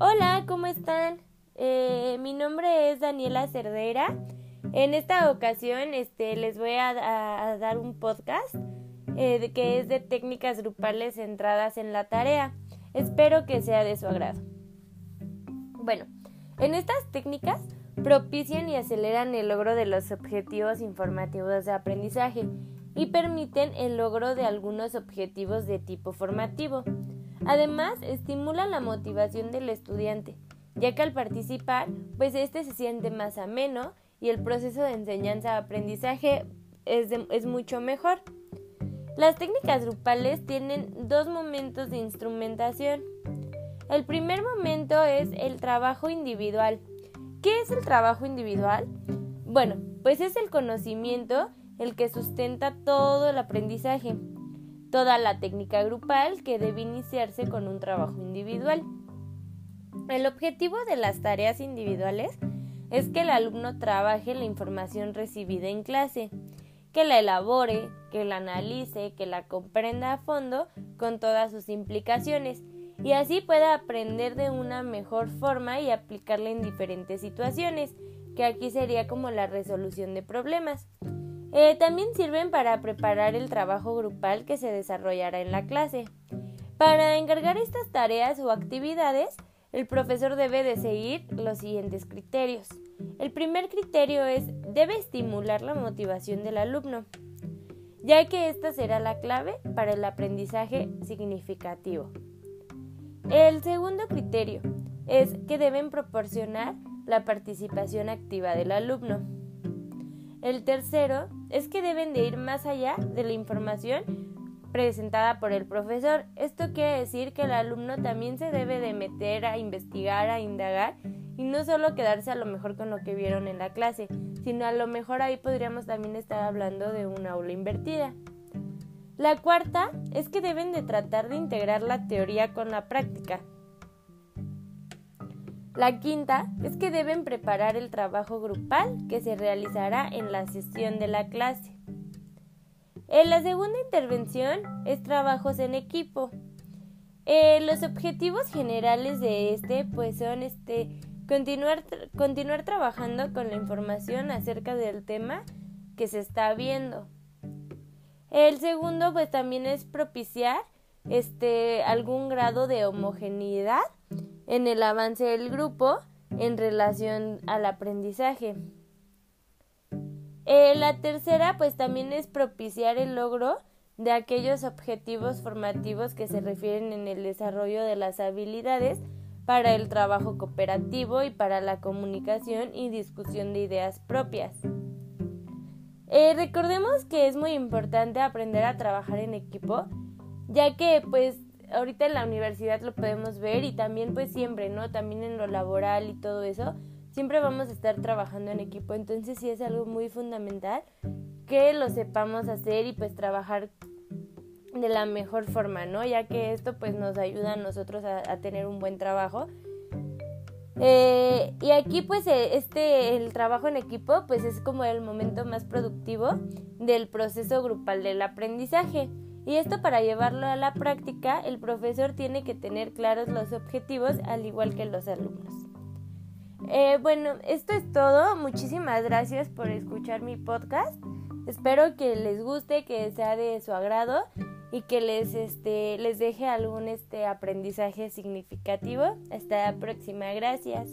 Hola, ¿cómo están? Eh, mi nombre es Daniela Cerdera. En esta ocasión este, les voy a, dar un podcast eh, que es de técnicas grupales centradas en la tarea. Espero que sea de su agrado. Bueno, en estas técnicas propician y aceleran el logro de los objetivos informativos de aprendizaje y permiten el logro de algunos objetivos de tipo formativo. Además, estimulan la motivación del estudiante, ya que al participar, pues este se siente más ameno y el proceso de enseñanza-aprendizaje es, es mucho mejor. Las técnicas grupales tienen dos momentos de instrumentación. El primer momento es el trabajo individual. ¿Qué es el trabajo individual? Bueno, pues es el conocimiento el que sustenta todo el aprendizaje, toda la técnica grupal que debe iniciarse con un trabajo individual. El objetivo de las tareas individuales es que el alumno trabaje la información recibida en clase, que la elabore, que la analice, que la comprenda a fondo con todas sus implicaciones y así pueda aprender de una mejor forma y aplicarla en diferentes situaciones, que aquí sería como la resolución de problemas. Eh, también sirven para preparar el trabajo grupal que se desarrollará en la clase. Para encargar estas tareas o actividades, el profesor debe de seguir los siguientes criterios. El primer criterio es debe estimular la motivación del alumno, ya que esta será la clave para el aprendizaje significativo. El segundo criterio es que deben proporcionar la participación activa del alumno. El tercero es que deben de ir más allá de la información presentada por el profesor. Esto quiere decir que el alumno también se debe de meter a investigar, a indagar y no solo quedarse a lo mejor con lo que vieron en la clase, sino a lo mejor ahí podríamos también estar hablando de una aula invertida. La cuarta es que deben de tratar de integrar la teoría con la práctica. La quinta es que deben preparar el trabajo grupal que se realizará en la sesión de la clase. En la segunda intervención es trabajos en equipo. Eh, los objetivos generales de este pues son este continuar, continuar trabajando con la información acerca del tema que se está viendo. El segundo pues también es propiciar este algún grado de homogeneidad en el avance del grupo en relación al aprendizaje. Eh, la tercera, pues también es propiciar el logro de aquellos objetivos formativos que se refieren en el desarrollo de las habilidades para el trabajo cooperativo y para la comunicación y discusión de ideas propias. Eh, recordemos que es muy importante aprender a trabajar en equipo, ya que pues ahorita en la universidad lo podemos ver y también pues siempre, ¿no? También en lo laboral y todo eso, siempre vamos a estar trabajando en equipo, entonces sí es algo muy fundamental que lo sepamos hacer y pues trabajar de la mejor forma, ¿no? Ya que esto pues nos ayuda a nosotros a, tener un buen trabajo. Eh, y aquí pues eh, este el trabajo en equipo pues es como el momento más productivo del proceso grupal del aprendizaje. Y esto para llevarlo a la práctica, el profesor tiene que tener claros los objetivos al igual que los alumnos. Eh, bueno, esto es todo. Muchísimas gracias por escuchar mi podcast. Espero que les guste, que sea de su agrado y que les, este, les deje algún este, aprendizaje significativo. Hasta la próxima. Gracias.